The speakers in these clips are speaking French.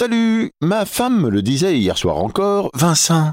Salut Ma femme me le disait hier soir encore, Vincent,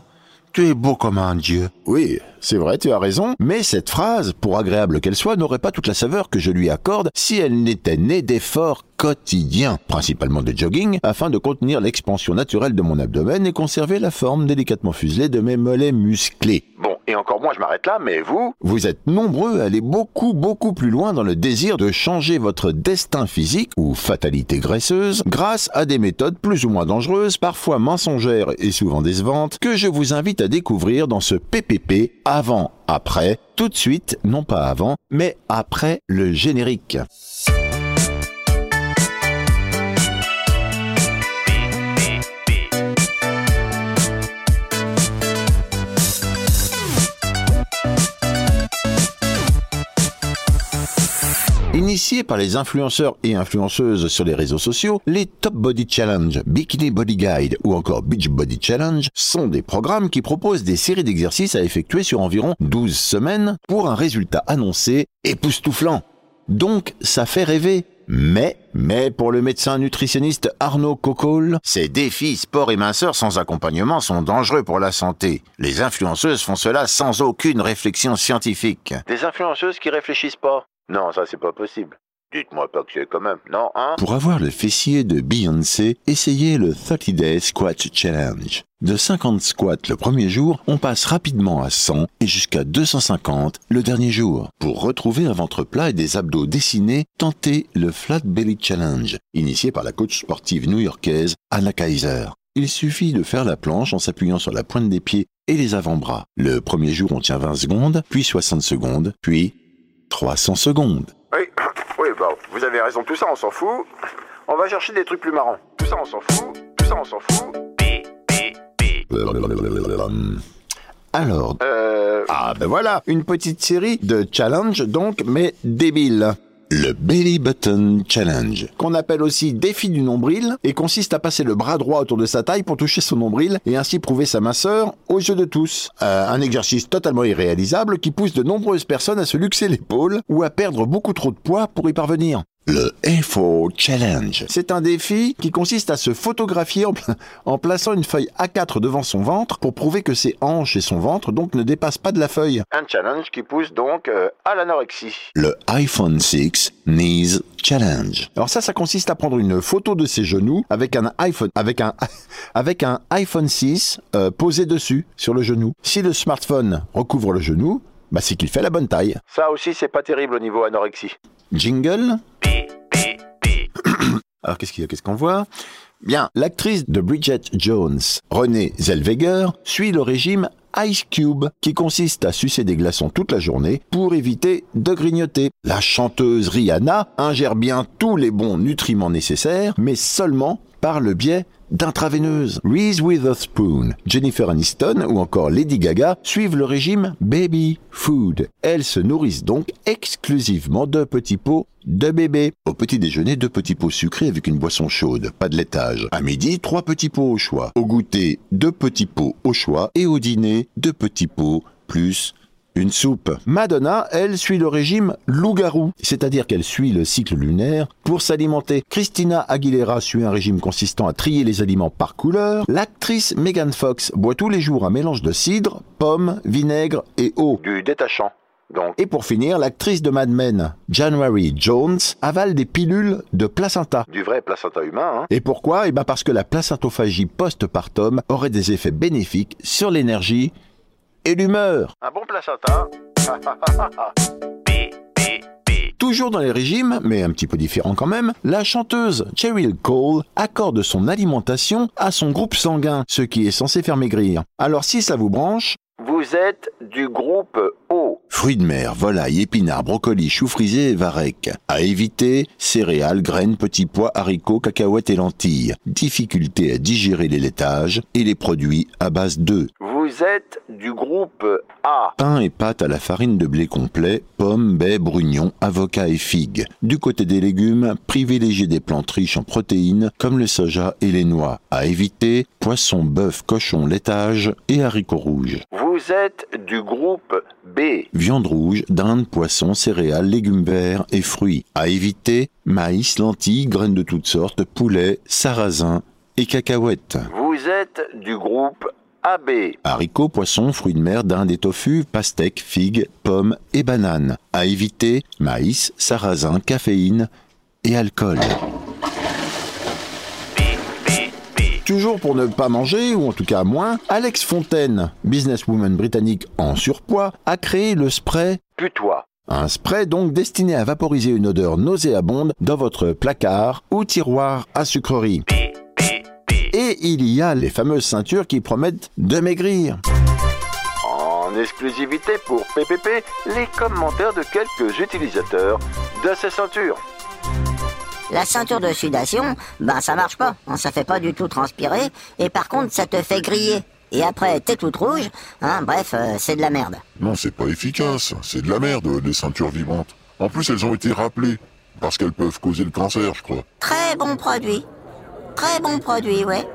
tu es beau comme un dieu. Oui, c'est vrai, tu as raison, mais cette phrase, pour agréable qu'elle soit, n'aurait pas toute la saveur que je lui accorde si elle n'était née d'efforts quotidiens, principalement de jogging, afin de contenir l'expansion naturelle de mon abdomen et conserver la forme délicatement fuselée de mes mollets musclés. Bon, et encore moins je m'arrête là, mais vous? Vous êtes nombreux à aller beaucoup, beaucoup plus loin dans le désir de changer votre destin physique, ou fatalité graisseuse, grâce à des méthodes plus ou moins dangereuses, parfois mensongères et souvent décevantes, que je vous invite à découvrir dans ce Avant, après, tout de suite, non pas avant, mais après le générique. Initiés par les influenceurs et influenceuses sur les réseaux sociaux, les Top Body Challenge, Bikini Body Guide ou encore Beach Body Challenge sont des programmes qui proposent des séries d'exercices à effectuer sur environ 12 semaines pour un résultat annoncé époustouflant. Donc ça fait rêver. Mais, mais pour le médecin nutritionniste Arnaud Coccol, ces défis sport et minceur sans accompagnement sont dangereux pour la santé. Les influenceuses font cela sans aucune réflexion scientifique. Des influenceuses qui réfléchissent pas non, ça c'est pas possible. Dites-moi pas que c'est quand même, non, hein? Pour avoir le fessier de Beyoncé, essayez le 30 Day Squat Challenge. De 50 squats le premier jour, on passe rapidement à 100 et jusqu'à 250 le dernier jour. Pour retrouver un ventre plat et des abdos dessinés, tentez le Flat Belly Challenge, initié par la coach sportive new-yorkaise Anna Kaiser. Il suffit de faire la planche en s'appuyant sur la pointe des pieds et les avant-bras. Le premier jour, on tient 20 secondes, puis 60 secondes, puis 300 secondes. Oui, oui, bah, vous avez raison, tout ça on s'en fout. On va chercher des trucs plus marrants. Tout ça on s'en fout, tout ça on s'en fout. Alors, euh... ah ben voilà, une petite série de challenges donc, mais débiles. Le Belly Button Challenge, qu'on appelle aussi défi du nombril, et consiste à passer le bras droit autour de sa taille pour toucher son nombril et ainsi prouver sa minceur au jeu de tous. Euh, un exercice totalement irréalisable qui pousse de nombreuses personnes à se luxer l'épaule ou à perdre beaucoup trop de poids pour y parvenir. Le A4 Challenge. C'est un défi qui consiste à se photographier en, plaçant une feuille A4 devant son ventre pour prouver que ses hanches et son ventre donc ne dépassent pas de la feuille. Un challenge qui pousse donc euh, à l'anorexie. Le iPhone 6 Knees Challenge. Alors ça, ça consiste à prendre une photo de ses genoux avec un iPhone, avec un, avec un iPhone 6 euh, posé dessus sur le genou. Si le smartphone recouvre le genou, bah c'est qu'il fait la bonne taille. Ça aussi, c'est pas terrible au niveau anorexie. Jingle. Alors qu'est-ce qu'on voit? Bien, l'actrice de Bridget Jones, Renée Zellweger, suit le régime Ice Cube, qui consiste à sucer des glaçons toute la journée pour éviter de grignoter. La chanteuse Rihanna ingère bien tous les bons nutriments nécessaires, mais seulement par le biais d'intraveineuse. Reese Witherspoon, Jennifer Aniston ou encore Lady Gaga suivent le régime Baby Food. Elles se nourrissent donc exclusivement de petits pots de bébé. Au petit déjeuner, deux petits pots sucrés avec une boisson chaude, pas de laitage. À midi, trois petits pots au choix. Au goûter, deux petits pots au choix. Et au dîner, deux petits pots plus une soupe. Madonna, elle, suit le régime loup-garou, c'est-à-dire qu'elle suit le cycle lunaire pour s'alimenter. Christina Aguilera suit un régime consistant à trier les aliments par couleur. L'actrice Megan Fox boit tous les jours un mélange de cidre, pommes, vinaigre et eau. Du détachant. Donc. Et pour finir, l'actrice de Mad Men, January Jones, avale des pilules de placenta. Du vrai placenta humain, hein Et pourquoi? Eh bien parce que la placentophagie post-partum aurait des effets bénéfiques sur l'énergie et l'humeur. Un bon placenta. Toujours dans les régimes, mais un petit peu différent quand même, la chanteuse Cheryl Cole accorde son alimentation à son groupe sanguin, ce qui est censé faire maigrir. Alors si ça vous branche, vous êtes du groupe O. Fruits de mer, volailles, épinards, brocolis, choux frisés et varech. À éviter, céréales, graines, petits pois, haricots, cacahuètes et lentilles. Difficulté à digérer les laitages et les produits à base d'œufs. Vous êtes du groupe A. Pain et pâtes à la farine de blé complet, pommes, baies, brugnons, avocats et figues. Du côté des légumes, privilégiez des plantes riches en protéines comme le soja et les noix. À éviter, poisson, bœuf, cochon, laitage et haricots rouges. Vous êtes du groupe B. Viande rouge, dinde, poisson, céréales, légumes verts et fruits. À éviter, maïs, lentilles, graines de toutes sortes, poulet, sarrasin et cacahuètes. Vous êtes du groupe AB. Haricots, poissons, fruits de mer, dinde et tofu, pastèques, figues, pommes et bananes. À éviter, maïs, sarrasin, caféine et alcool. Toujours pour ne pas manger, ou en tout cas moins, Alex Fontaine, businesswoman britannique en surpoids, a créé le spray Putois. un spray donc destiné à vaporiser une odeur nauséabonde dans votre placard ou tiroir à sucrerie. Et il y a les fameuses ceintures qui promettent de maigrir. En exclusivité pour PPP, les commentaires de quelques utilisateurs de ces ceintures. La ceinture de sudation, ben ça marche pas, hein, ça fait pas du tout transpirer, et par contre ça te fait griller. Et après t'es toute rouge, hein, bref, euh, c'est de la merde. Non, c'est pas efficace. C'est de la merde, les ceintures vibrantes. En plus, elles ont été rappelées. Parce qu'elles peuvent causer le cancer, je crois. Très bon produit. Très bon produit, ouais.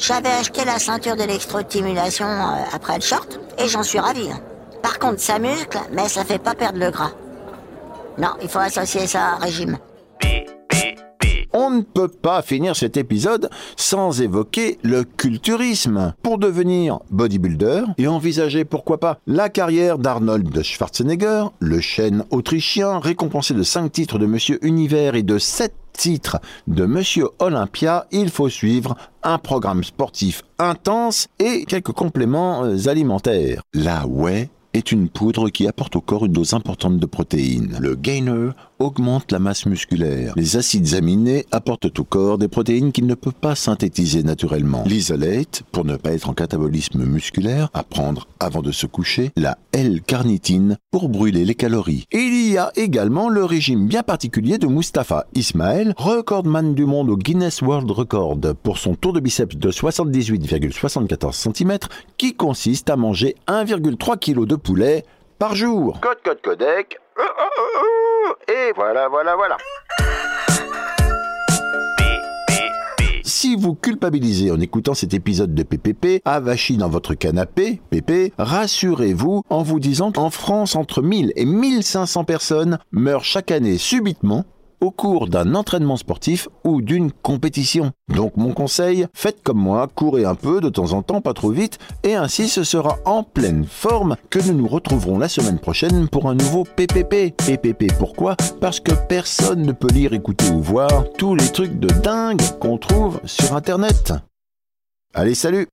J'avais acheté la ceinture d'électrostimulation euh, après le short, et j'en suis ravi. Par contre, ça muscle, mais ça fait pas perdre le gras. Non, il faut associer ça à un régime. On ne peut pas finir cet épisode sans évoquer le culturisme. Pour devenir bodybuilder et envisager pourquoi pas la carrière d'Arnold Schwarzenegger, le chêne autrichien récompensé de 5 titres de Monsieur Univers et de 7 titres de Monsieur Olympia, il faut suivre un programme sportif intense et quelques compléments euh, alimentaires. La whey est une poudre qui apporte au corps une dose importante de protéines. Le gainer augmente la masse musculaire. Les acides aminés apportent au corps des protéines qu'il ne peut pas synthétiser naturellement. L'isolate, pour ne pas être en catabolisme musculaire, à prendre avant de se coucher. La L-carnitine, pour brûler les calories. Il y a également le régime bien particulier de Mustapha Ismail, recordman du monde au Guinness World Record, pour son tour de biceps de 78,74 cm, qui consiste à manger 1,3 kg de poulet par jour. Code, code, codec. Et voilà, voilà, voilà. Si vous culpabilisez en écoutant cet épisode de PPP, avachi dans votre canapé, PP, rassurez-vous en vous disant qu'en France, entre 1000 et 1500 personnes meurent chaque année subitement au cours d'un entraînement sportif ou d'une compétition. Donc mon conseil, faites comme moi, courez un peu de temps en temps, pas trop vite, et ainsi ce sera en pleine forme que nous nous retrouverons la semaine prochaine pour un nouveau PPP. PPP pourquoi? Parce que personne ne peut lire, écouter ou voir tous les trucs de dingue qu'on trouve sur Internet. Allez, salut